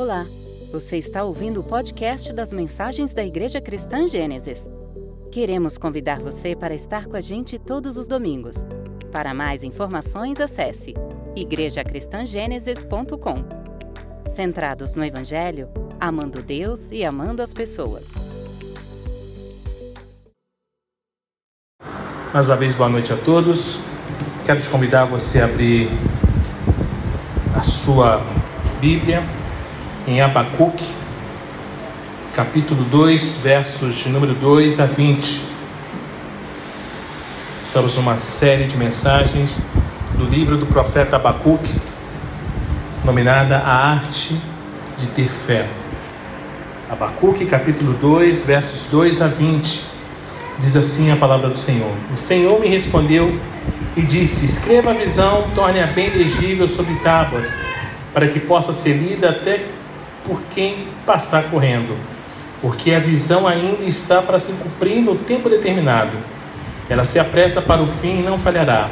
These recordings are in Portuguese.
Olá, você está ouvindo o podcast das mensagens da Igreja Cristã Gênesis. Queremos convidar você para estar com a gente todos os domingos. Para mais informações, acesse igrejacristangênesis.com. Centrados no Evangelho, amando Deus e amando as pessoas. Mais uma vez, boa noite a todos. Quero te convidar você a abrir a sua Bíblia em Abacuque, capítulo 2, versos de número 2 a 20. Estamos numa série de mensagens do livro do profeta Abacuque, nominada A Arte de Ter Fé. Abacuque, capítulo 2, versos 2 a 20. Diz assim a palavra do Senhor: O Senhor me respondeu e disse: Escreva a visão, torne-a bem legível sobre tábuas, para que possa ser lida até por quem passar correndo, porque a visão ainda está para se cumprir no tempo determinado. Ela se apressa para o fim e não falhará.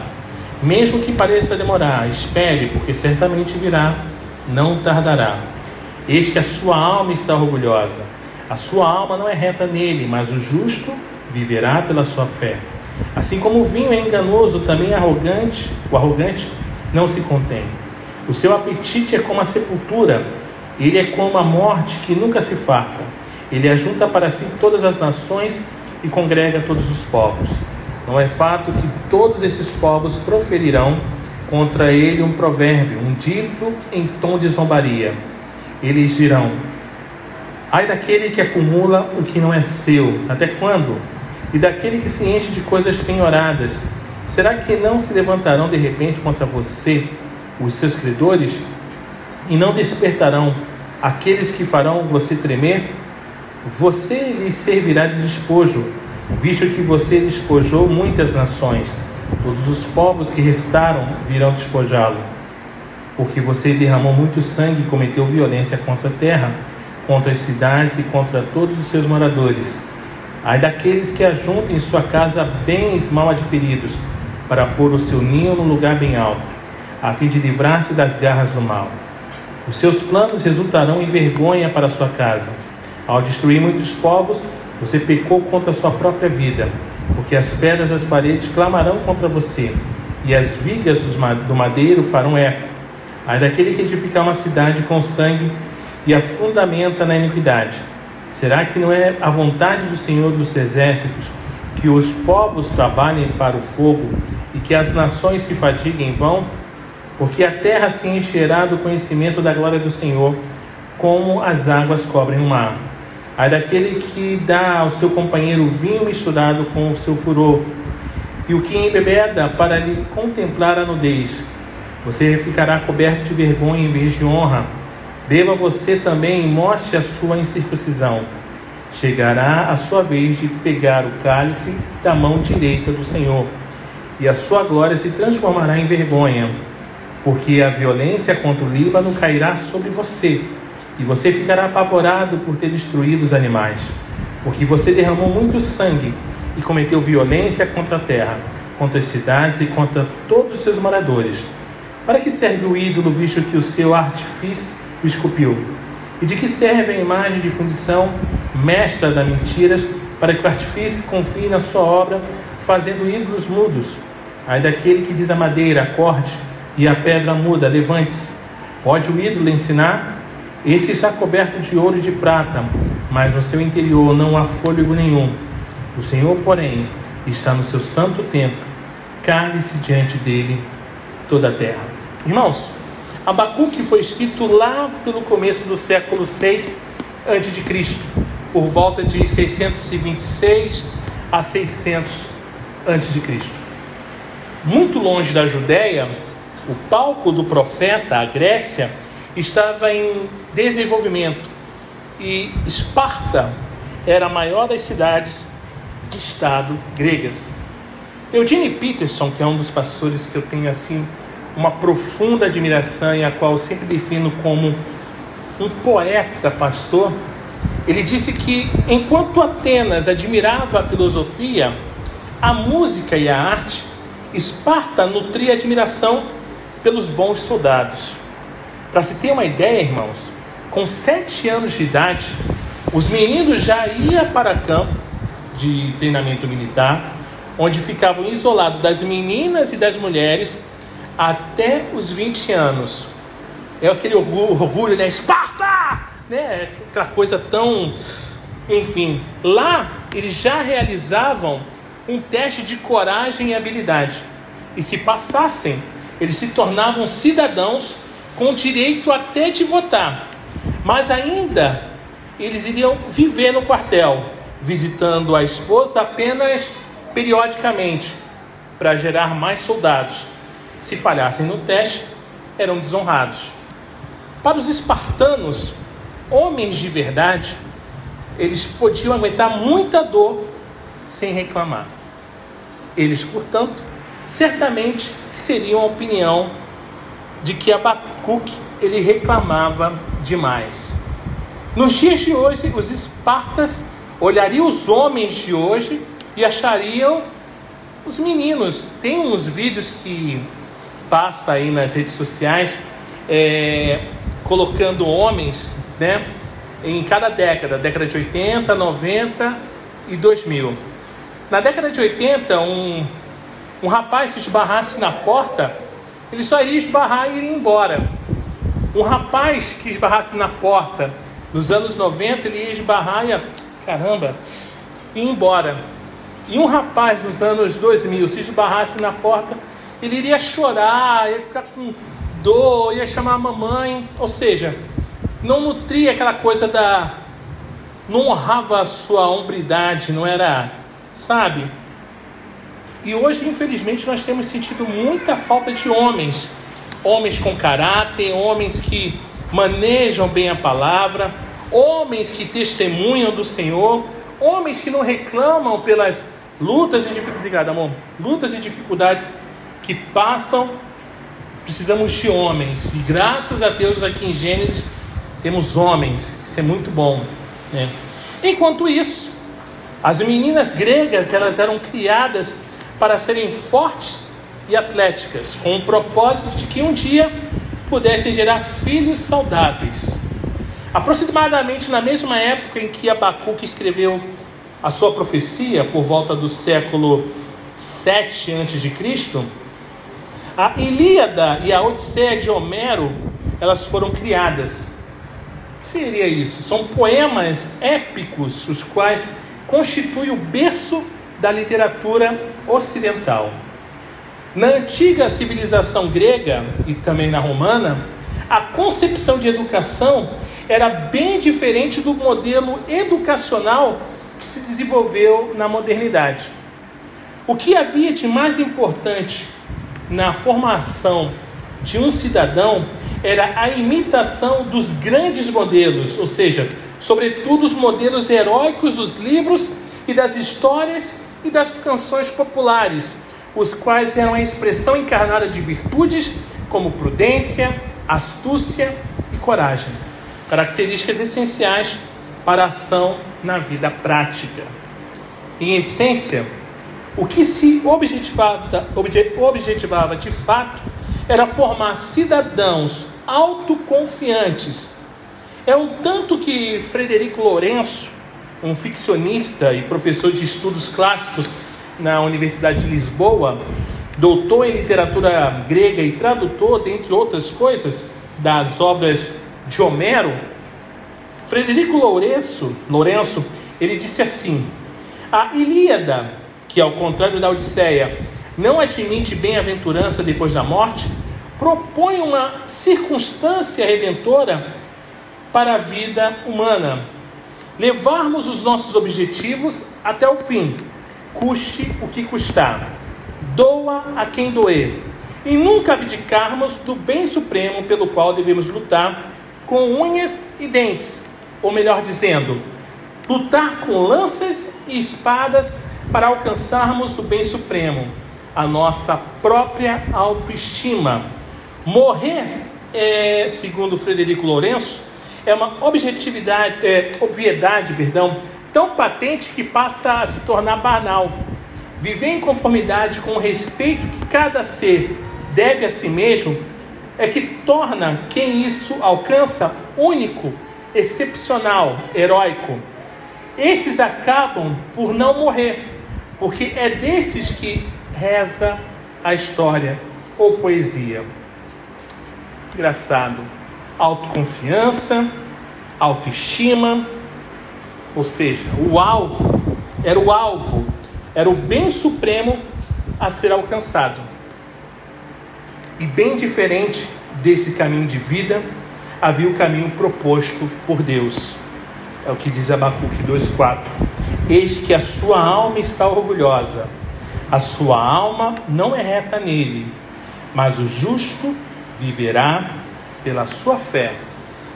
Mesmo que pareça demorar, espere, porque certamente virá, não tardará. Eis que a sua alma está orgulhosa. A sua alma não é reta nele, mas o justo viverá pela sua fé. Assim como o vinho é enganoso, também arrogante, o arrogante não se contém. O seu apetite é como a sepultura, ele é como a morte que nunca se farta. Ele ajunta para si todas as nações e congrega todos os povos. Não é fato que todos esses povos proferirão contra ele um provérbio, um dito em tom de zombaria. Eles dirão: Ai daquele que acumula o que não é seu, até quando? E daquele que se enche de coisas penhoradas, será que não se levantarão de repente contra você, os seus credores, e não despertarão aqueles que farão você tremer, você lhes servirá de despojo, visto que você despojou muitas nações. Todos os povos que restaram virão despojá-lo, porque você derramou muito sangue e cometeu violência contra a terra, contra as cidades e contra todos os seus moradores. Ai daqueles que ajuntem em sua casa bens mal adquiridos, para pôr o seu ninho no lugar bem alto, a fim de livrar-se das garras do mal. Os seus planos resultarão em vergonha para sua casa. Ao destruir muitos povos, você pecou contra a sua própria vida, porque as pedras das paredes clamarão contra você, e as vigas do madeiro farão eco. Ai daquele que edificar uma cidade com sangue e a fundamenta na iniquidade. Será que não é a vontade do Senhor dos Exércitos que os povos trabalhem para o fogo e que as nações se fatiguem em vão? Porque a terra se encherá do conhecimento da glória do Senhor, como as águas cobrem o mar. Ai daquele que dá ao seu companheiro vinho misturado com o seu furor, e o que embebeda para lhe contemplar a nudez. Você ficará coberto de vergonha em vez de honra. Beba você também e mostre a sua incircuncisão. Chegará a sua vez de pegar o cálice da mão direita do Senhor, e a sua glória se transformará em vergonha porque a violência contra o Líbano cairá sobre você, e você ficará apavorado por ter destruído os animais, porque você derramou muito sangue e cometeu violência contra a terra, contra as cidades e contra todos os seus moradores. Para que serve o ídolo, visto que o seu artifício o esculpiu? E de que serve a imagem de fundição, mestra das mentiras, para que o artifício confie na sua obra, fazendo ídolos mudos? Ai daquele que diz a madeira, acorde, e a pedra muda, levante-se. Pode o ídolo ensinar? Esse está coberto de ouro e de prata, mas no seu interior não há fôlego nenhum. O Senhor, porém, está no seu santo templo, cale-se diante dele toda a terra. Irmãos, Abacuque foi escrito lá pelo começo do século 6 a.C., por volta de 626 a 600 a.C. Muito longe da Judéia, o palco do profeta, a Grécia, estava em desenvolvimento e Esparta era a maior das cidades de estado gregas. Eugene Peterson, que é um dos pastores que eu tenho assim uma profunda admiração e a qual eu sempre defino como um poeta pastor, ele disse que enquanto Atenas admirava a filosofia, a música e a arte, Esparta nutria admiração pelos bons soldados. Para se ter uma ideia, irmãos, com sete anos de idade, os meninos já iam para campo de treinamento militar, onde ficavam isolados das meninas e das mulheres até os 20 anos. É aquele orgulho, orgulho né? Esparta! Né? Aquela coisa tão. Enfim, lá eles já realizavam um teste de coragem e habilidade. E se passassem, eles se tornavam cidadãos com direito até de votar. Mas ainda eles iriam viver no quartel, visitando a esposa apenas periodicamente, para gerar mais soldados. Se falhassem no teste, eram desonrados. Para os espartanos, homens de verdade, eles podiam aguentar muita dor sem reclamar. Eles, portanto, certamente seriam a opinião de que Abacuque ele reclamava demais. Nos dias de hoje, os espartas olhariam os homens de hoje e achariam os meninos. Tem uns vídeos que passa aí nas redes sociais é, colocando homens, né, em cada década, década de 80, 90 e 2000. Na década de 80, um, um rapaz se esbarrasse na porta, ele só iria esbarrar e iria embora. Um rapaz que esbarrasse na porta nos anos 90, ele ia esbarrar e ia, caramba, e embora. E um rapaz nos anos 2000 se esbarrasse na porta, ele iria chorar, ia ficar com dor, ia chamar a mamãe, ou seja, não nutria aquela coisa da. não honrava a sua hombridade, não era, sabe? E hoje, infelizmente, nós temos sentido muita falta de homens, homens com caráter, homens que manejam bem a palavra, homens que testemunham do Senhor, homens que não reclamam pelas lutas e dificuldades, amor, lutas e dificuldades que passam. Precisamos de homens, e graças a Deus aqui em Gênesis temos homens, isso é muito bom. Né? Enquanto isso, as meninas gregas elas eram criadas para serem fortes e atléticas, com o propósito de que um dia pudessem gerar filhos saudáveis. Aproximadamente na mesma época em que Abacuque escreveu a sua profecia, por volta do século 7 a.C., a Ilíada e a Odisseia de Homero, elas foram criadas. O que seria isso? São poemas épicos, os quais constituem o berço da literatura ocidental. Na antiga civilização grega e também na romana, a concepção de educação era bem diferente do modelo educacional que se desenvolveu na modernidade. O que havia de mais importante na formação de um cidadão era a imitação dos grandes modelos, ou seja, sobretudo os modelos heróicos dos livros e das histórias e das canções populares, os quais eram a expressão encarnada de virtudes como prudência, astúcia e coragem, características essenciais para a ação na vida prática. Em essência, o que se objetivava, objetivava de fato era formar cidadãos autoconfiantes. É um tanto que Frederico Lourenço, um ficcionista e professor de estudos clássicos na Universidade de Lisboa, doutor em literatura grega e tradutor, dentre outras coisas, das obras de Homero, Frederico Lourenço, Lourenço ele disse assim: a Ilíada, que ao contrário da Odisseia, não admite bem-aventurança depois da morte, propõe uma circunstância redentora para a vida humana. Levarmos os nossos objetivos até o fim, custe o que custar, doa a quem doer, e nunca abdicarmos do bem supremo pelo qual devemos lutar com unhas e dentes, ou melhor dizendo, lutar com lanças e espadas para alcançarmos o bem supremo, a nossa própria autoestima. Morrer, é, segundo Frederico Lourenço, é uma objetividade, é, obviedade, perdão, tão patente que passa a se tornar banal. Viver em conformidade com o respeito que cada ser deve a si mesmo é que torna quem isso alcança único, excepcional, heróico. Esses acabam por não morrer, porque é desses que reza a história ou poesia. Engraçado. Autoconfiança, autoestima, ou seja, o alvo era o alvo, era o bem supremo a ser alcançado. E bem diferente desse caminho de vida, havia o caminho proposto por Deus. É o que diz Abacuque 2,4. Eis que a sua alma está orgulhosa, a sua alma não é reta nele, mas o justo viverá pela sua fé.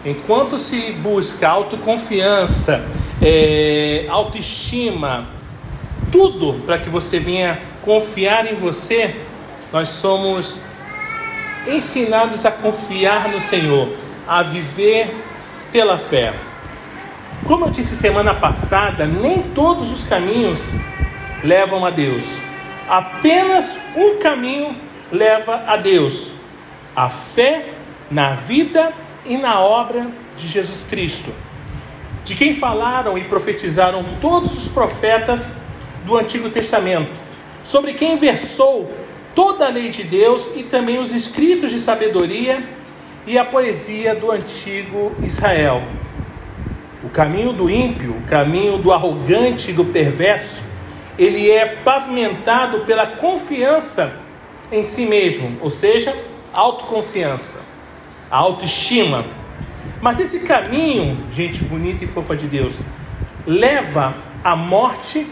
Enquanto se busca autoconfiança, é, autoestima, tudo para que você venha confiar em você, nós somos ensinados a confiar no Senhor, a viver pela fé. Como eu disse semana passada, nem todos os caminhos levam a Deus. Apenas um caminho leva a Deus: a fé na vida e na obra de Jesus Cristo, de quem falaram e profetizaram todos os profetas do Antigo Testamento, sobre quem versou toda a lei de Deus e também os escritos de sabedoria e a poesia do antigo Israel. O caminho do ímpio, o caminho do arrogante e do perverso, ele é pavimentado pela confiança em si mesmo, ou seja, autoconfiança, autoestima. Mas esse caminho, gente bonita e fofa de Deus, leva à morte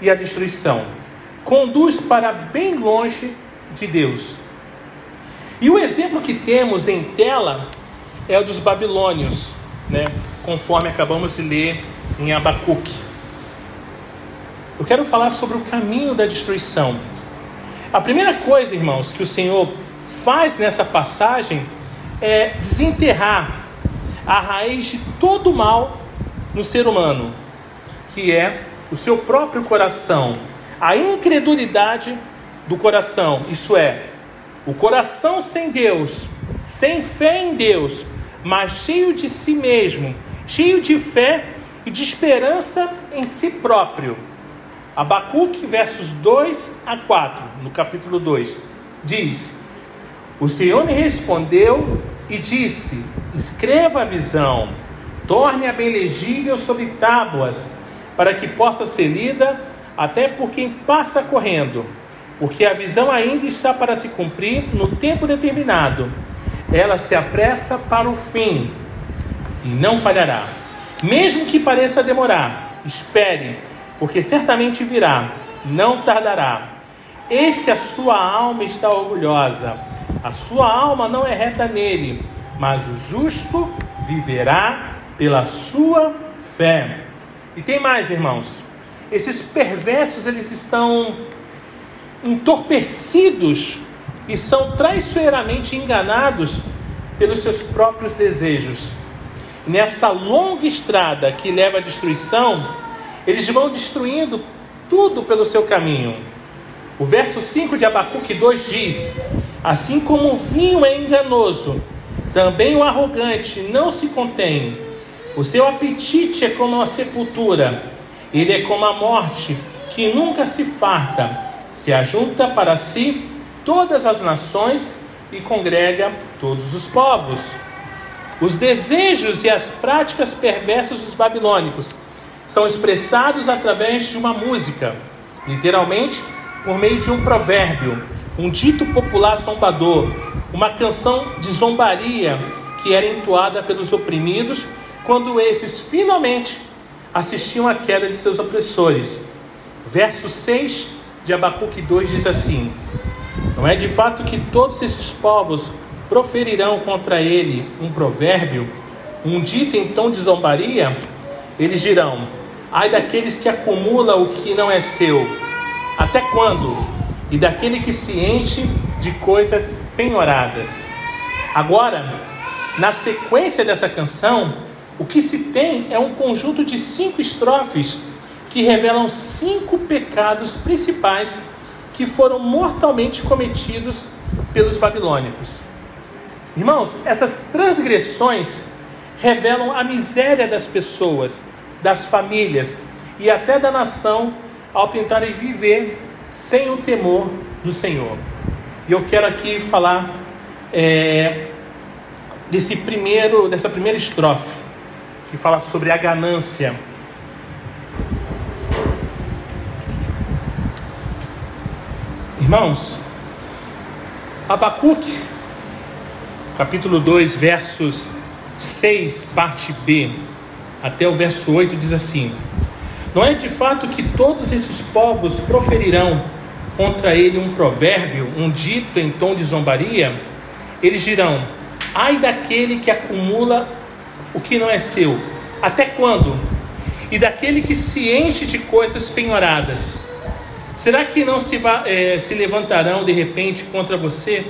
e à destruição conduz para bem longe de Deus. E o exemplo que temos em tela é o dos babilônios, né? conforme acabamos de ler em Abacuque. Eu quero falar sobre o caminho da destruição. A primeira coisa, irmãos, que o Senhor faz nessa passagem é desenterrar a raiz de todo mal no ser humano, que é o seu próprio coração, a incredulidade do coração, isso é, o coração sem Deus, sem fé em Deus, mas cheio de si mesmo, cheio de fé e de esperança em si próprio. Abacuque, versos 2 a 4, no capítulo 2, diz: O Senhor me respondeu e disse: Escreva a visão, torne-a bem legível sobre tábuas, para que possa ser lida até por quem passa correndo, porque a visão ainda está para se cumprir no tempo determinado. Ela se apressa para o fim e não falhará. Mesmo que pareça demorar, espere, porque certamente virá, não tardará. Eis que a sua alma está orgulhosa, a sua alma não é reta nele, mas o justo viverá pela sua fé. E tem mais, irmãos. Esses perversos, eles estão entorpecidos e são traiçoeiramente enganados pelos seus próprios desejos. Nessa longa estrada que leva à destruição, eles vão destruindo tudo pelo seu caminho. O verso 5 de Abacuque 2 diz: Assim como o vinho é enganoso, também o arrogante não se contém. O seu apetite é como a sepultura ele é como a morte, que nunca se farta, se ajunta para si todas as nações e congrega todos os povos. Os desejos e as práticas perversas dos babilônicos são expressados através de uma música, literalmente por meio de um provérbio, um dito popular zombador, uma canção de zombaria que era entoada pelos oprimidos quando esses finalmente assistiam à queda de seus opressores. Verso 6 de Abacuque 2 diz assim: Não é de fato que todos esses povos proferirão contra ele um provérbio, um dito em tom de zombaria? Eles dirão: Ai daqueles que acumula o que não é seu, até quando? E daquele que se enche de coisas penhoradas. Agora, na sequência dessa canção, o que se tem é um conjunto de cinco estrofes que revelam cinco pecados principais que foram mortalmente cometidos pelos babilônicos. Irmãos, essas transgressões revelam a miséria das pessoas, das famílias e até da nação ao tentarem viver sem o temor do Senhor. E eu quero aqui falar é, desse primeiro, dessa primeira estrofe que fala sobre a ganância. Irmãos, Abacuque, capítulo 2, versos 6, parte B, até o verso 8, diz assim: Não é de fato que todos esses povos proferirão contra ele um provérbio, um dito em tom de zombaria? Eles dirão: Ai daquele que acumula o que não é seu, até quando? E daquele que se enche de coisas penhoradas Será que não se, é, se levantarão de repente contra você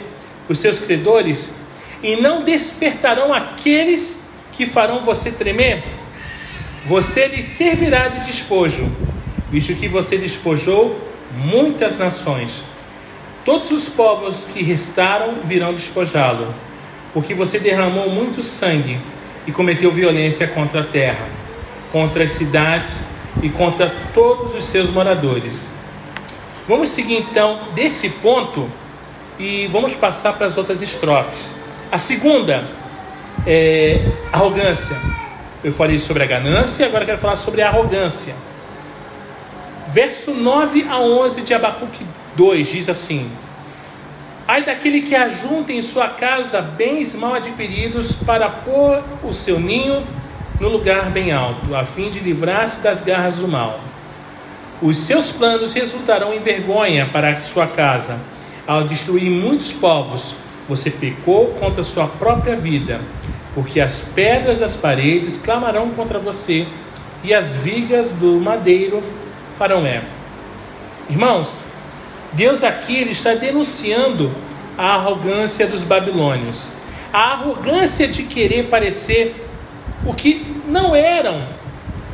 os seus credores e não despertarão aqueles que farão você tremer? Você lhes servirá de despojo, visto que você despojou muitas nações. Todos os povos que restaram virão despojá-lo, porque você derramou muito sangue e cometeu violência contra a terra, contra as cidades e contra todos os seus moradores. Vamos seguir então desse ponto e vamos passar para as outras estrofes. A segunda é arrogância. Eu falei sobre a ganância, agora quero falar sobre a arrogância. Verso 9 a 11 de Abacuque 2 diz assim: Ai daquele que ajunta em sua casa bens mal adquiridos para pôr o seu ninho no lugar bem alto, a fim de livrar-se das garras do mal. Os seus planos resultarão em vergonha para a sua casa. Ao destruir muitos povos, você pecou contra a sua própria vida, porque as pedras das paredes clamarão contra você e as vigas do madeiro farão eco. Irmãos, Deus aqui ele está denunciando a arrogância dos babilônios, a arrogância de querer parecer o que não eram,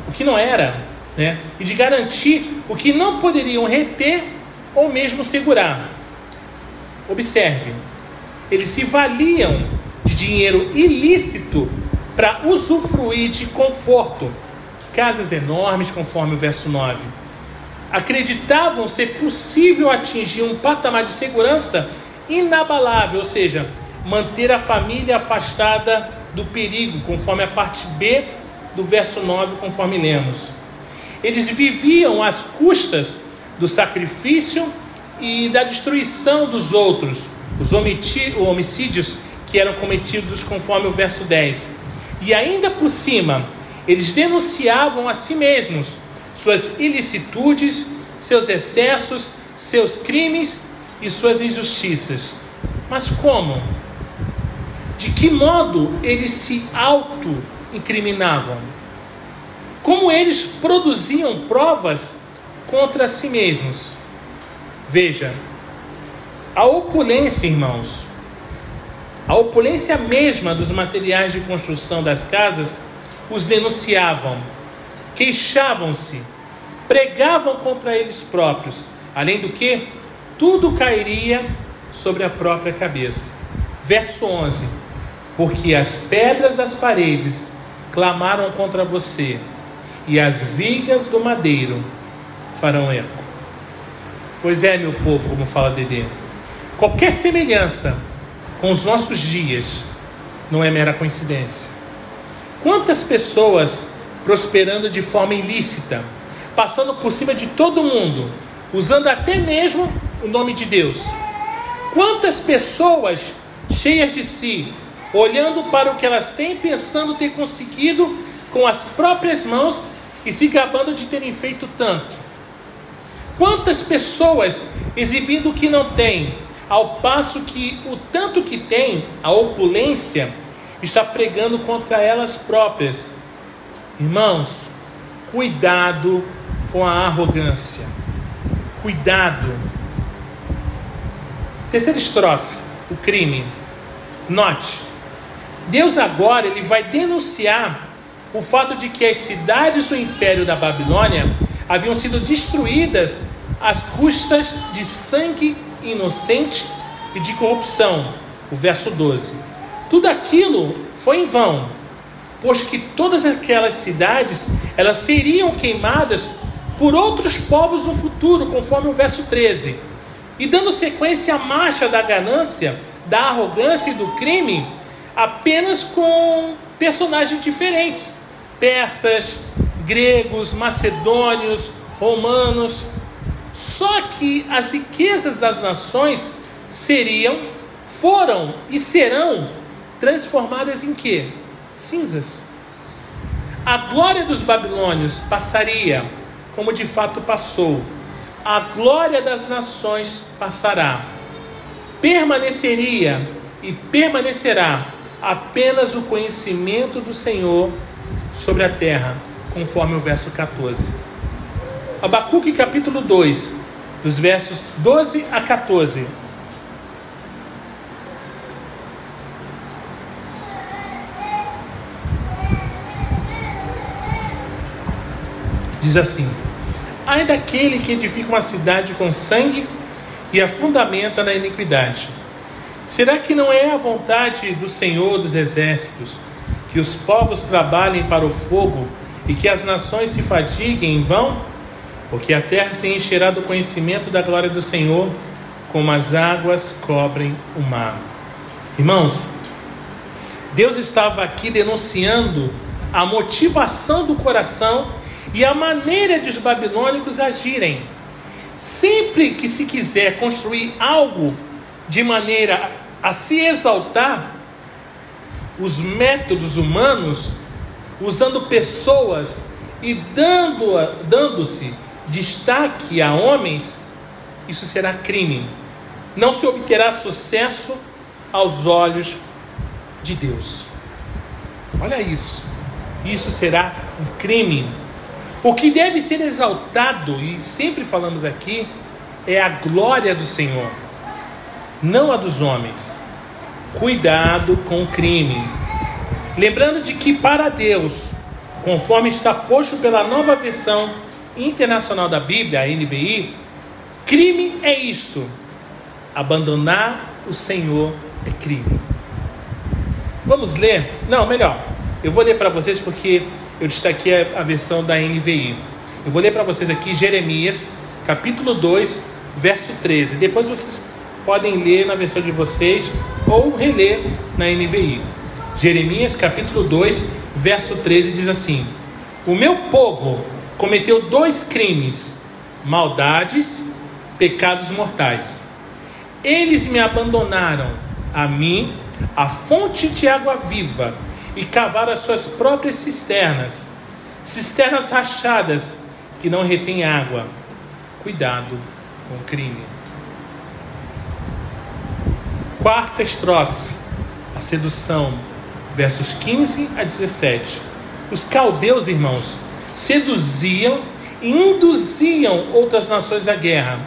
o que não era né? e de garantir o que não poderiam reter ou mesmo segurar. Observe, eles se valiam de dinheiro ilícito para usufruir de conforto, casas enormes, conforme o verso 9. Acreditavam ser possível atingir um patamar de segurança inabalável, ou seja, manter a família afastada do perigo, conforme a parte B do verso 9, conforme lemos. Eles viviam às custas do sacrifício e da destruição dos outros, os homicídios que eram cometidos conforme o verso 10. E ainda por cima, eles denunciavam a si mesmos suas ilicitudes, seus excessos, seus crimes e suas injustiças. Mas como? De que modo eles se auto-incriminavam? como eles produziam provas contra si mesmos. Veja, a opulência, irmãos, a opulência mesma dos materiais de construção das casas os denunciavam, queixavam-se, pregavam contra eles próprios, além do que tudo cairia sobre a própria cabeça. Verso 11: Porque as pedras das paredes clamaram contra você, e as vigas do madeiro farão eco. Pois é, meu povo, como fala Dedê, qualquer semelhança com os nossos dias não é mera coincidência. Quantas pessoas prosperando de forma ilícita, passando por cima de todo mundo, usando até mesmo o nome de Deus? Quantas pessoas cheias de si, olhando para o que elas têm, pensando ter conseguido com as próprias mãos e se gabando de terem feito tanto. Quantas pessoas exibindo o que não têm, ao passo que o tanto que tem, a opulência, está pregando contra elas próprias. Irmãos, cuidado com a arrogância. Cuidado. Terceira estrofe, o crime. Note, Deus agora ele vai denunciar o fato de que as cidades do império da Babilônia haviam sido destruídas às custas de sangue inocente e de corrupção. O verso 12. tudo aquilo foi em vão, pois que todas aquelas cidades elas seriam queimadas por outros povos no futuro, conforme o verso 13. E dando sequência à marcha da ganância, da arrogância e do crime, apenas com personagens diferentes: persas, gregos, macedônios, romanos. Só que as riquezas das nações seriam, foram e serão transformadas em quê? Cinzas. A glória dos babilônios passaria, como de fato passou. A glória das nações passará. Permaneceria e permanecerá apenas o conhecimento do Senhor sobre a terra, conforme o verso 14. Abacuque capítulo 2, dos versos 12 a 14. Diz assim: Ai daquele que edifica uma cidade com sangue e a fundamenta na iniquidade. Será que não é a vontade do Senhor dos exércitos que os povos trabalhem para o fogo e que as nações se fatiguem em vão? Porque a terra se encherá do conhecimento da glória do Senhor, como as águas cobrem o mar. Irmãos, Deus estava aqui denunciando a motivação do coração e a maneira de os babilônicos agirem. Sempre que se quiser construir algo de maneira a se exaltar, os métodos humanos, usando pessoas e dando-se dando destaque a homens, isso será crime. Não se obterá sucesso aos olhos de Deus. Olha isso. Isso será um crime. O que deve ser exaltado, e sempre falamos aqui, é a glória do Senhor, não a dos homens. Cuidado com o crime. Lembrando de que para Deus, conforme está posto pela nova versão internacional da Bíblia, a NVI, crime é isto: abandonar o Senhor é crime. Vamos ler? Não, melhor. Eu vou ler para vocês porque eu destaquei a, versão da NVI. Eu vou ler para vocês aqui Jeremias, capítulo 2, verso 13. Depois vocês podem ler na versão de vocês ou reler na NVI. Jeremias, capítulo 2, verso 13 diz assim: O meu povo cometeu dois crimes, maldades, pecados mortais. Eles me abandonaram, a mim, a fonte de água viva e cavaram as suas próprias cisternas, cisternas rachadas que não retêm água. Cuidado com o crime. Quarta estrofe, a sedução, versos 15 a 17. Os caldeus, irmãos, seduziam e induziam outras nações à guerra,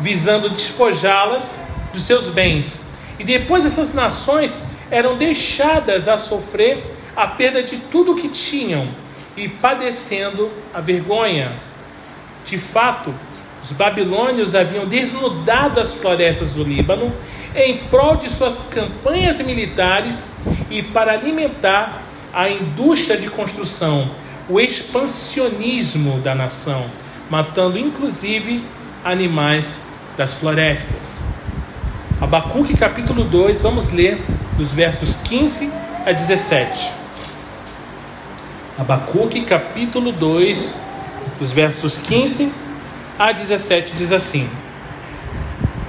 visando despojá-las dos seus bens. E depois essas nações eram deixadas a sofrer a perda de tudo o que tinham e padecendo a vergonha. De fato, os babilônios haviam desnudado as florestas do Líbano em prol de suas campanhas militares e para alimentar a indústria de construção, o expansionismo da nação, matando inclusive animais das florestas. Abacuque capítulo 2, vamos ler dos versos 15 a 17. Abacuque capítulo 2, dos versos 15 a 17 diz assim: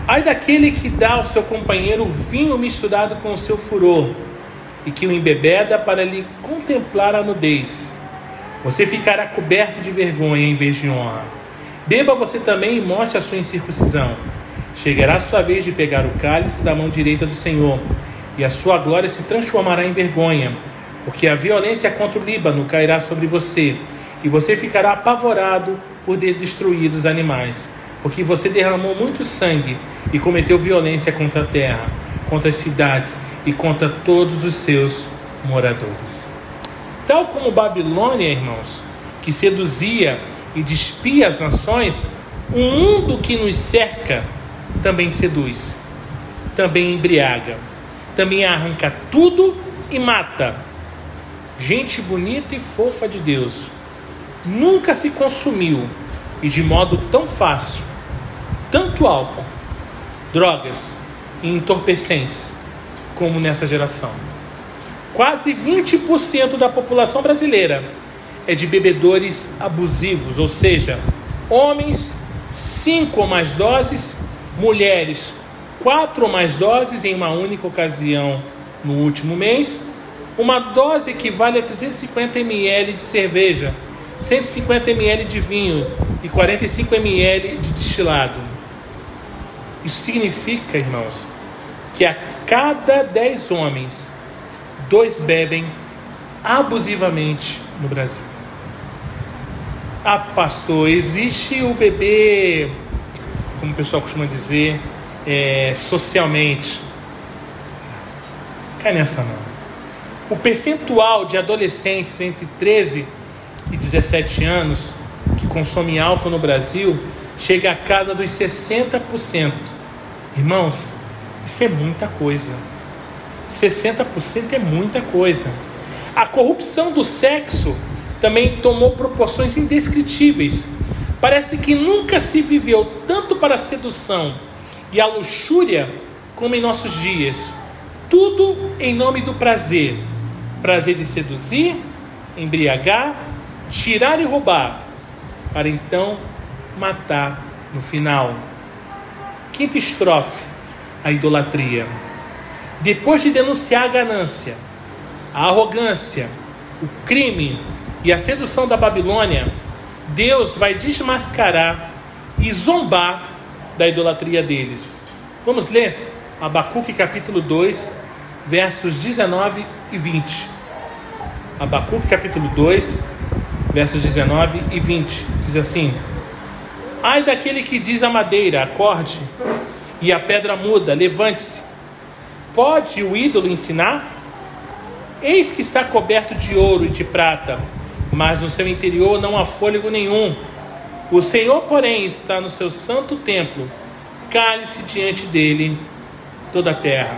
Ai daquele que dá ao seu companheiro vinho misturado com o seu furor, e que o embebeda para lhe contemplar a nudez. Você ficará coberto de vergonha em vez de honra. Beba você também e mostre a sua incircuncisão. Chegará a sua vez de pegar o cálice da mão direita do Senhor e a sua glória se transformará em vergonha, porque a violência contra o Líbano cairá sobre você, e você ficará apavorado por destruir os animais, porque você derramou muito sangue e cometeu violência contra a terra, contra as cidades e contra todos os seus moradores. Tal como Babilônia, irmãos, que seduzia e despia as nações, o mundo que nos cerca também seduz, também embriaga também arranca tudo e mata. Gente bonita e fofa de Deus. Nunca se consumiu, e de modo tão fácil, tanto álcool, drogas e entorpecentes como nessa geração. Quase 20% da população brasileira é de bebedores abusivos, ou seja, homens cinco ou mais doses, mulheres quatro ou mais doses em uma única ocasião no último mês. Uma dose equivale a 350 ml de cerveja, 150 ml de vinho e 45 ml de destilado. Isso significa, irmãos, que a cada 10 homens, dois bebem abusivamente no Brasil. Ah, pastor, existe o bebê, como o pessoal costuma dizer, é, socialmente. Cai nessa não. O percentual de adolescentes entre 13 e 17 anos que consomem álcool no Brasil chega a casa dos 60%. Irmãos, isso é muita coisa. 60% é muita coisa. A corrupção do sexo também tomou proporções indescritíveis. Parece que nunca se viveu tanto para a sedução e a luxúria como em nossos dias. Tudo em nome do prazer. Prazer de seduzir, embriagar, tirar e roubar, para então matar no final. Quinta estrofe: a idolatria. Depois de denunciar a ganância, a arrogância, o crime, e a sedução da Babilônia, Deus vai desmascarar e zombar da idolatria deles. Vamos ler Abacuque capítulo 2, versos 19 e 20. Abacuque capítulo 2, versos 19 e 20. Diz assim: Ai daquele que diz a madeira, acorde, e a pedra muda, levante-se. Pode o ídolo ensinar? Eis que está coberto de ouro e de prata mas no seu interior não há fôlego nenhum. O Senhor, porém, está no seu santo templo, cale-se diante dele toda a terra.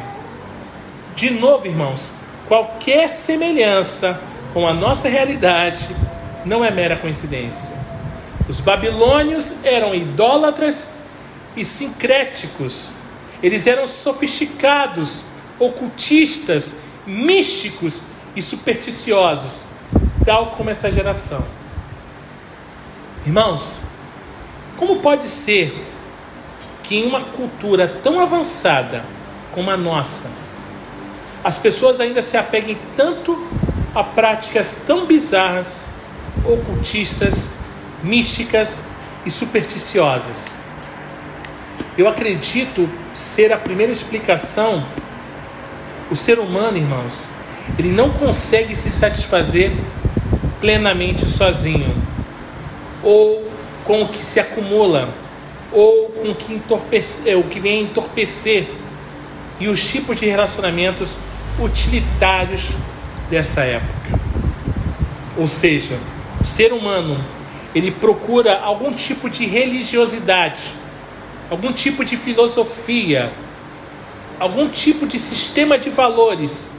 De novo, irmãos, qualquer semelhança com a nossa realidade não é mera coincidência. Os babilônios eram idólatras e sincréticos, eles eram sofisticados, ocultistas, místicos e supersticiosos tal como essa geração. Irmãos, como pode ser que em uma cultura tão avançada como a nossa, as pessoas ainda se apeguem tanto a práticas tão bizarras, ocultistas, místicas e supersticiosas? Eu acredito ser a primeira explicação. O ser humano, irmãos, ele não consegue se satisfazer plenamente sozinho, ou com o que se acumula, ou com o que, entorpece, é, o que vem entorpecer, e os tipos de relacionamentos utilitários dessa época. Ou seja, o ser humano ele procura algum tipo de religiosidade, algum tipo de filosofia, algum tipo de sistema de valores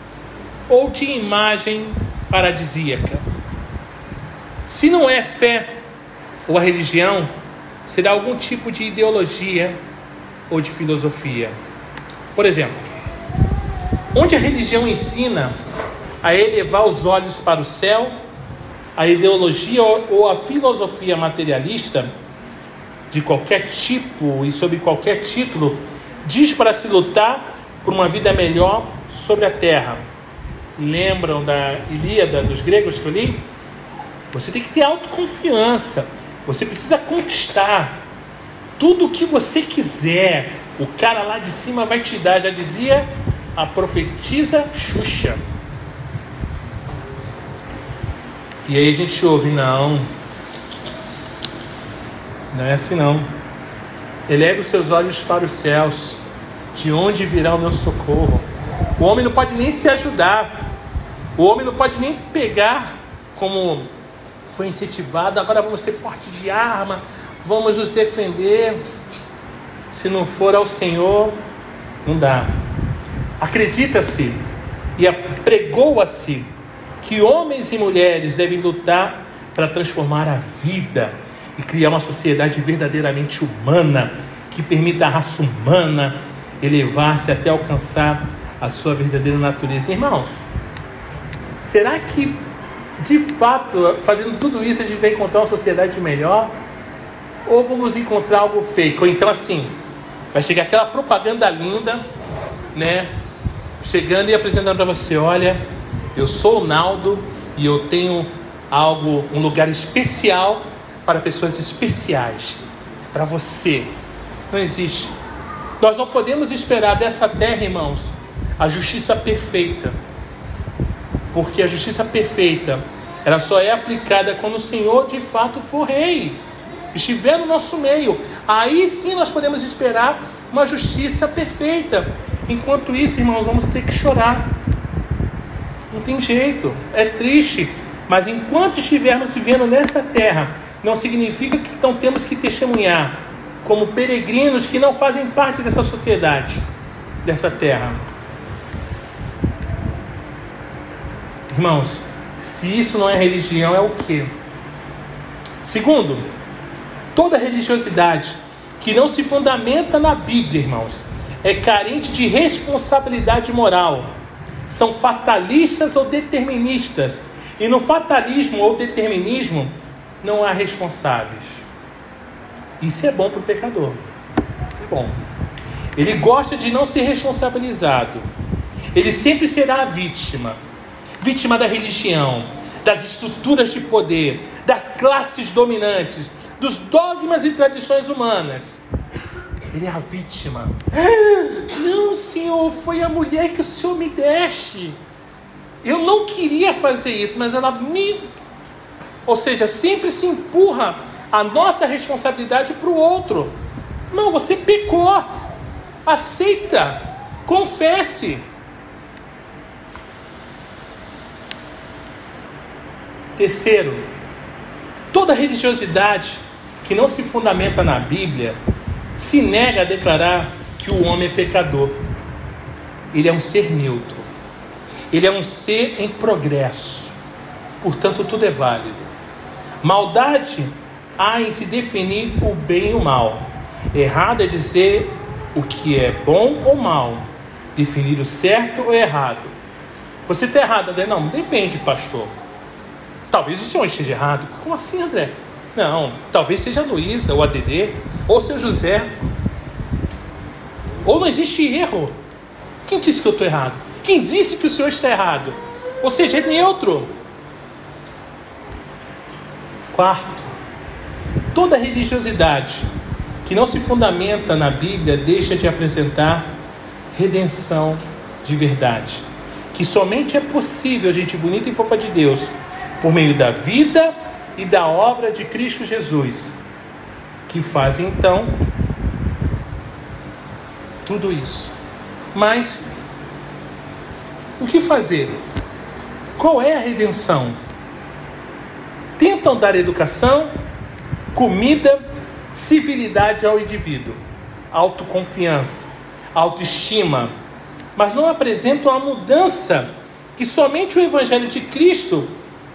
ou de imagem paradisíaca. Se não é fé ou a religião, será algum tipo de ideologia ou de filosofia. Por exemplo, onde a religião ensina a elevar os olhos para o céu, a ideologia ou a filosofia materialista, de qualquer tipo e sob qualquer título, diz para se lutar por uma vida melhor sobre a terra. Lembram da Ilíada dos gregos que eu li? Você tem que ter autoconfiança. Você precisa conquistar tudo o que você quiser. O cara lá de cima vai te dar. Já dizia a profetisa Xuxa. E aí a gente ouve, não. Não é assim não. Eleve os seus olhos para os céus. De onde virá o meu socorro? O homem não pode nem se ajudar. O homem não pode nem pegar como foi incentivado, agora vamos ser porte de arma, vamos nos defender. Se não for ao Senhor, não dá. Acredita-se e pregou-se que homens e mulheres devem lutar para transformar a vida e criar uma sociedade verdadeiramente humana que permita à raça humana elevar-se até alcançar a sua verdadeira natureza. Irmãos, será que de fato, fazendo tudo isso, a gente vai encontrar uma sociedade melhor? Ou vamos encontrar algo fake? Ou então assim, vai chegar aquela propaganda linda, né? Chegando e apresentando para você, olha, eu sou o Naldo e eu tenho algo, um lugar especial para pessoas especiais. Para você. Não existe. Nós não podemos esperar dessa terra, irmãos, a justiça perfeita. Porque a justiça perfeita, ela só é aplicada quando o Senhor de fato for rei, estiver no nosso meio. Aí sim nós podemos esperar uma justiça perfeita. Enquanto isso, irmãos, vamos ter que chorar. Não tem jeito, é triste. Mas enquanto estivermos vivendo nessa terra, não significa que não temos que testemunhar como peregrinos que não fazem parte dessa sociedade, dessa terra. Irmãos, se isso não é religião, é o que? Segundo, toda religiosidade que não se fundamenta na Bíblia, irmãos, é carente de responsabilidade moral. São fatalistas ou deterministas. E no fatalismo ou determinismo não há responsáveis. Isso é bom para o pecador. Isso é bom. Ele gosta de não ser responsabilizado. Ele sempre será a vítima vítima da religião, das estruturas de poder, das classes dominantes, dos dogmas e tradições humanas. Ele é a vítima. Não, Senhor, foi a mulher que o Senhor me deste. Eu não queria fazer isso, mas ela me. Ou seja, sempre se empurra a nossa responsabilidade para o outro. Não, você pecou. Aceita. Confesse. Terceiro, toda religiosidade que não se fundamenta na Bíblia se nega a declarar que o homem é pecador. Ele é um ser neutro. Ele é um ser em progresso. Portanto, tudo é válido. Maldade há em se definir o bem e o mal. Errado é dizer o que é bom ou mal. Definir o certo ou errado. Você está errado, André? Não, depende, pastor. Talvez o senhor esteja errado. Como assim, André? Não, talvez seja a Luísa, ou a Dedê, ou seu José. Ou não existe erro. Quem disse que eu estou errado? Quem disse que o senhor está errado? Ou seja, é neutro. Quarto, toda religiosidade que não se fundamenta na Bíblia deixa de apresentar redenção de verdade. Que somente é possível, gente bonita e fofa de Deus, por meio da vida e da obra de Cristo Jesus, que faz então tudo isso. Mas o que fazer? Qual é a redenção? Tentam dar educação, comida, civilidade ao indivíduo, autoconfiança, autoestima, mas não apresentam a mudança que somente o Evangelho de Cristo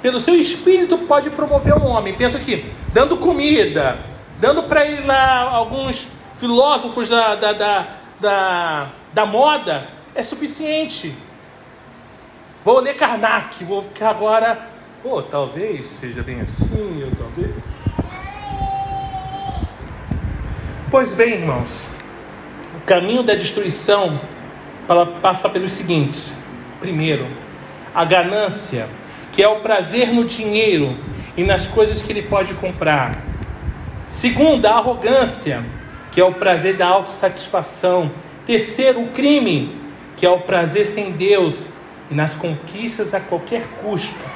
pelo seu espírito pode promover um homem. Pensa aqui, dando comida, dando para ele lá alguns filósofos da, da, da, da, da moda, é suficiente. Vou ler Karnak, vou ficar agora. Pô, talvez seja bem assim, ou talvez. Pois bem, irmãos, o caminho da destruição passa pelos seguintes: primeiro, a ganância que é o prazer no dinheiro e nas coisas que ele pode comprar. Segundo, a arrogância, que é o prazer da autossatisfação. Terceiro, o crime, que é o prazer sem Deus e nas conquistas a qualquer custo.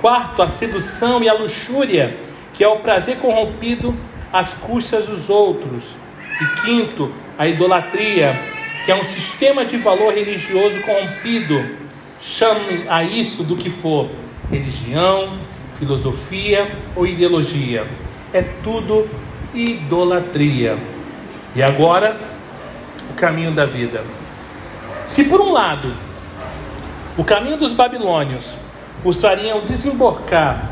Quarto, a sedução e a luxúria, que é o prazer corrompido às custas dos outros. E quinto, a idolatria, que é um sistema de valor religioso corrompido Chame a isso do que for religião, filosofia ou ideologia. É tudo idolatria. E agora, o caminho da vida. Se por um lado o caminho dos babilônios os fariam desembarcar,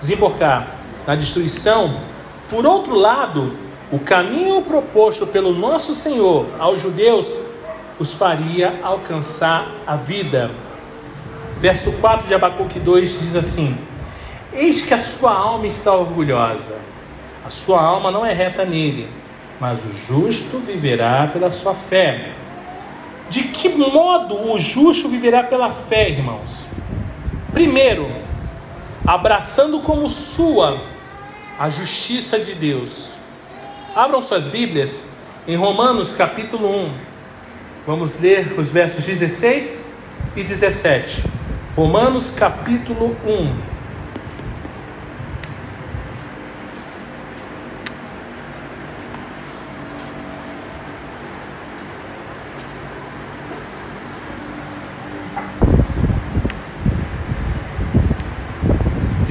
desembarcar na destruição, por outro lado, o caminho proposto pelo nosso Senhor aos judeus os faria alcançar a vida. Verso 4 de Abacuque 2 diz assim: Eis que a sua alma está orgulhosa, a sua alma não é reta nele, mas o justo viverá pela sua fé. De que modo o justo viverá pela fé, irmãos? Primeiro, abraçando como sua a justiça de Deus. Abram suas Bíblias em Romanos capítulo 1. Vamos ler os versos 16 e 17. Romanos capítulo 1.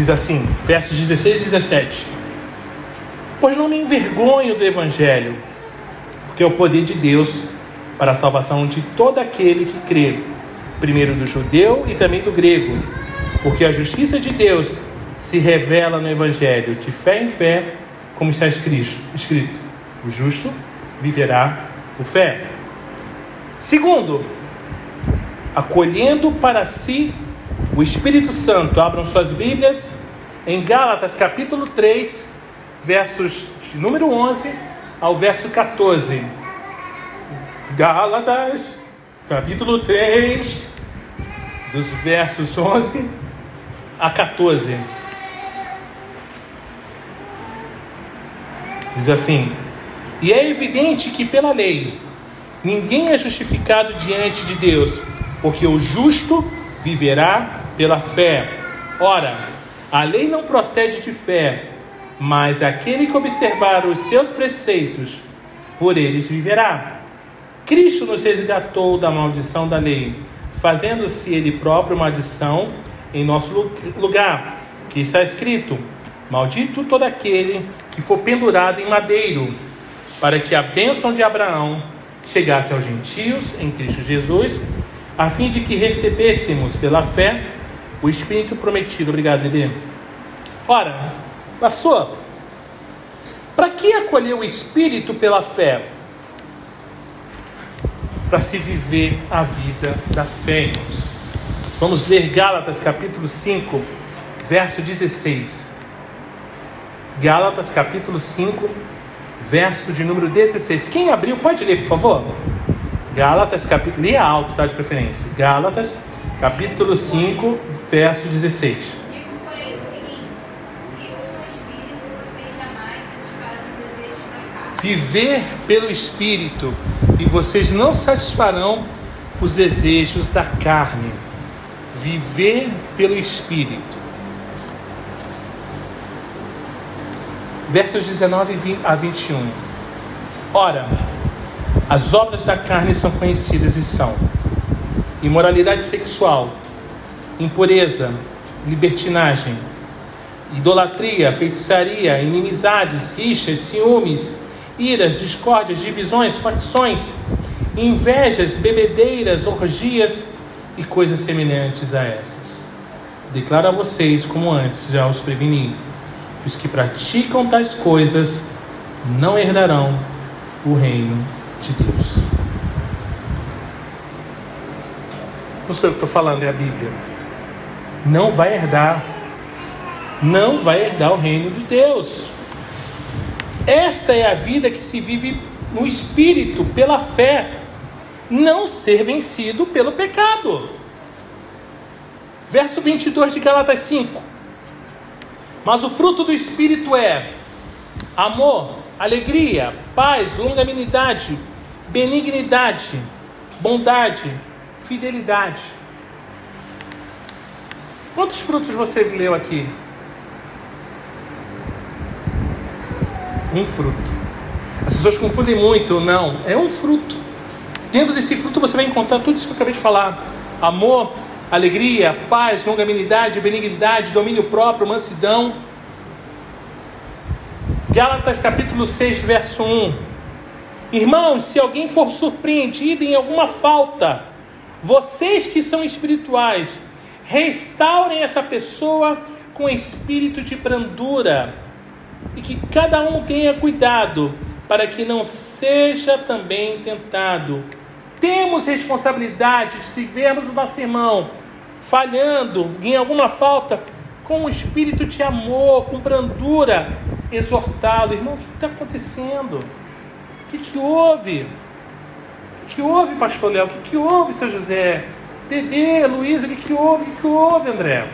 Diz assim, versos 16 e 17: Pois não me envergonho do Evangelho, porque é o poder de Deus para a salvação de todo aquele que crê, primeiro do judeu e também do grego, porque a justiça de Deus se revela no Evangelho, de fé em fé, como está escrito: o justo viverá por fé. Segundo, acolhendo para si o Espírito Santo, abram suas Bíblias em Gálatas capítulo 3, versos de número 11 ao verso 14. Gálatas capítulo 3, dos versos 11 a 14. Diz assim: E é evidente que pela lei ninguém é justificado diante de Deus, porque o justo viverá pela fé. Ora, a lei não procede de fé, mas aquele que observar os seus preceitos, por eles viverá. Cristo nos resgatou da maldição da lei, fazendo-se ele próprio maldição em nosso lugar, que está escrito: Maldito todo aquele que for pendurado em madeiro, para que a bênção de Abraão chegasse aos gentios em Cristo Jesus, a fim de que recebêssemos pela fé o Espírito prometido. Obrigado, Dede. Ora, pastor, para que acolher o Espírito pela fé? Para se viver a vida da fé, irmãos. Vamos ler Gálatas capítulo 5, verso 16. Gálatas capítulo 5, verso de número 16. Quem abriu, pode ler, por favor? Gálatas capítulo, leia alto, tá, de preferência. Gálatas capítulo 5, verso 16. Digo, porém, o seguinte: vivam no espírito, vocês jamais satisfarão o desejo da carne. Viver pelo Espírito e vocês não satisfarão os desejos da carne. Viver pelo Espírito. Versos 19 a 21. Ora, as obras da carne são conhecidas e são imoralidade sexual, impureza, libertinagem, idolatria, feitiçaria, inimizades, rixas, ciúmes, iras, discórdias, divisões, facções, invejas, bebedeiras, orgias e coisas semelhantes a essas. Declaro a vocês, como antes já os preveni, que os que praticam tais coisas não herdarão o reino de Deus. Não sei o que estou falando, é a Bíblia. Não vai herdar. Não vai herdar o reino de Deus. Esta é a vida que se vive no Espírito, pela fé. Não ser vencido pelo pecado. Verso 22 de Galatas 5. Mas o fruto do Espírito é amor, alegria, paz, longanimidade, benignidade, bondade, fidelidade. Quantos frutos você leu aqui? Um fruto. As pessoas confundem muito, não, é um fruto. Dentro desse fruto você vai encontrar tudo isso que eu acabei de falar: amor, alegria, paz, longanimidade, benignidade, domínio próprio, mansidão. Gálatas capítulo 6, verso 1. Irmãos, se alguém for surpreendido em alguma falta, vocês que são espirituais, restaurem essa pessoa com espírito de brandura e que cada um tenha cuidado para que não seja também tentado. Temos responsabilidade de se vermos o nosso irmão falhando em alguma falta, com um espírito de amor, com brandura, exortá-lo. Irmão, o que está acontecendo? O que, que houve? Que, houve, pastor Léo? O que, que houve, seu José? Dedê, Luísa, o que, que houve? O que, que houve, André?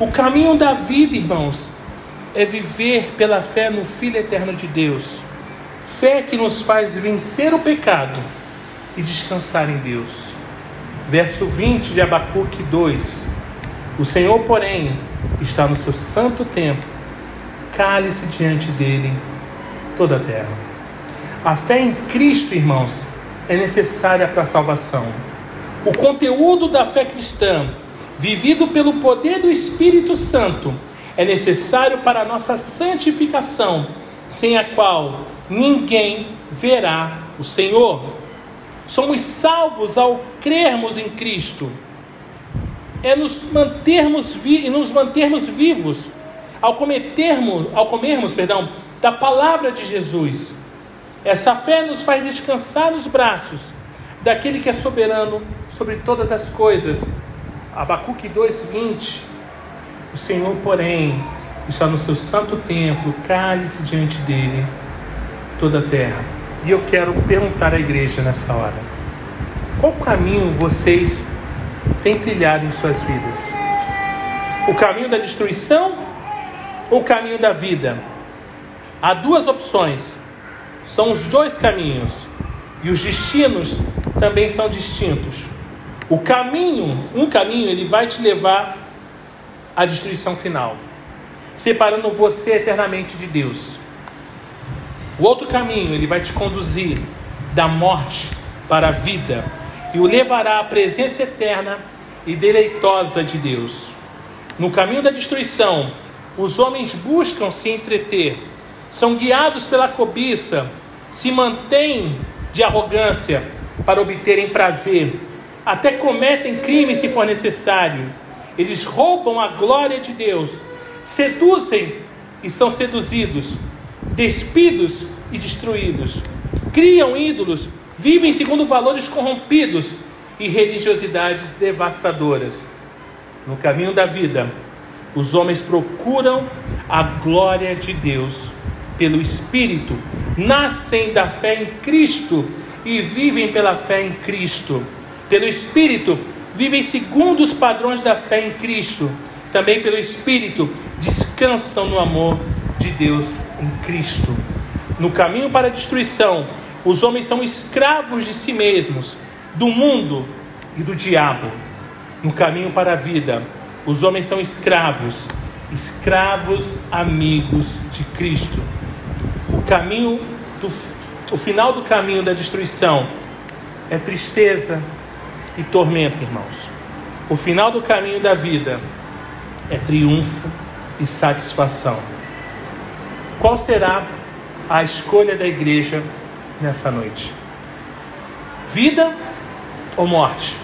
O caminho da vida, irmãos, é viver pela fé no Filho eterno de Deus. Fé que nos faz vencer o pecado e descansar em Deus. Verso 20 de Abacuque 2: O Senhor, porém, está no seu santo templo, cale-se diante dele toda a terra. A fé em Cristo, irmãos, é necessária para a salvação. O conteúdo da fé cristã, vivido pelo poder do Espírito Santo, é necessário para a nossa santificação, sem a qual ninguém verá o Senhor. Somos salvos ao crermos em Cristo. É nos mantermos, vi nos mantermos vivos ao cometermos, ao comermos, perdão, da palavra de Jesus. Essa fé nos faz descansar nos braços daquele que é soberano sobre todas as coisas. Abacuque 2:20. O Senhor, porém, está no seu santo templo, cale-se diante dele toda a terra. E eu quero perguntar à igreja nessa hora: qual caminho vocês têm trilhado em suas vidas? O caminho da destruição ou o caminho da vida? Há duas opções. São os dois caminhos. E os destinos também são distintos. O caminho, um caminho, ele vai te levar à destruição final, separando você eternamente de Deus. O outro caminho, ele vai te conduzir da morte para a vida e o levará à presença eterna e deleitosa de Deus. No caminho da destruição, os homens buscam se entreter, são guiados pela cobiça, se mantêm de arrogância para obterem prazer, até cometem crime se for necessário. Eles roubam a glória de Deus, seduzem e são seduzidos, despidos e destruídos, criam ídolos, vivem segundo valores corrompidos e religiosidades devastadoras. No caminho da vida, os homens procuram a glória de Deus pelo Espírito, nascem da fé em Cristo e vivem pela fé em Cristo. Pelo Espírito, vivem segundo os padrões da fé em Cristo. Também pelo Espírito, descansam no amor de Deus em Cristo. No caminho para a destruição, os homens são escravos de si mesmos, do mundo e do diabo. No caminho para a vida, os homens são escravos, escravos amigos de Cristo caminho do, o final do caminho da destruição é tristeza e tormento, irmãos. O final do caminho da vida é triunfo e satisfação. Qual será a escolha da igreja nessa noite? Vida ou morte?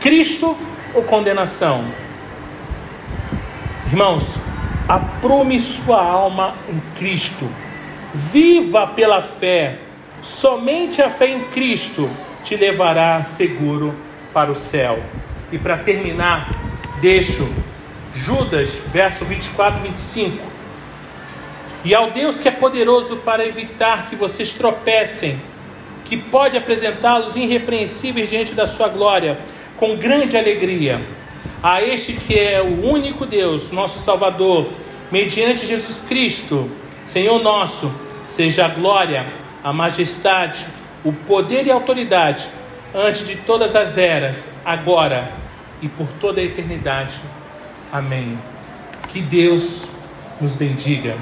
Cristo ou condenação? Irmãos, aprume sua alma em Cristo Viva pela fé. Somente a fé em Cristo te levará seguro para o céu. E para terminar, deixo Judas, verso 24 e 25. E ao Deus que é poderoso para evitar que vocês tropecem, que pode apresentá-los irrepreensíveis diante da sua glória, com grande alegria. A este que é o único Deus, nosso Salvador, mediante Jesus Cristo, Senhor nosso, seja a glória, a majestade, o poder e a autoridade antes de todas as eras, agora e por toda a eternidade. Amém. Que Deus nos bendiga.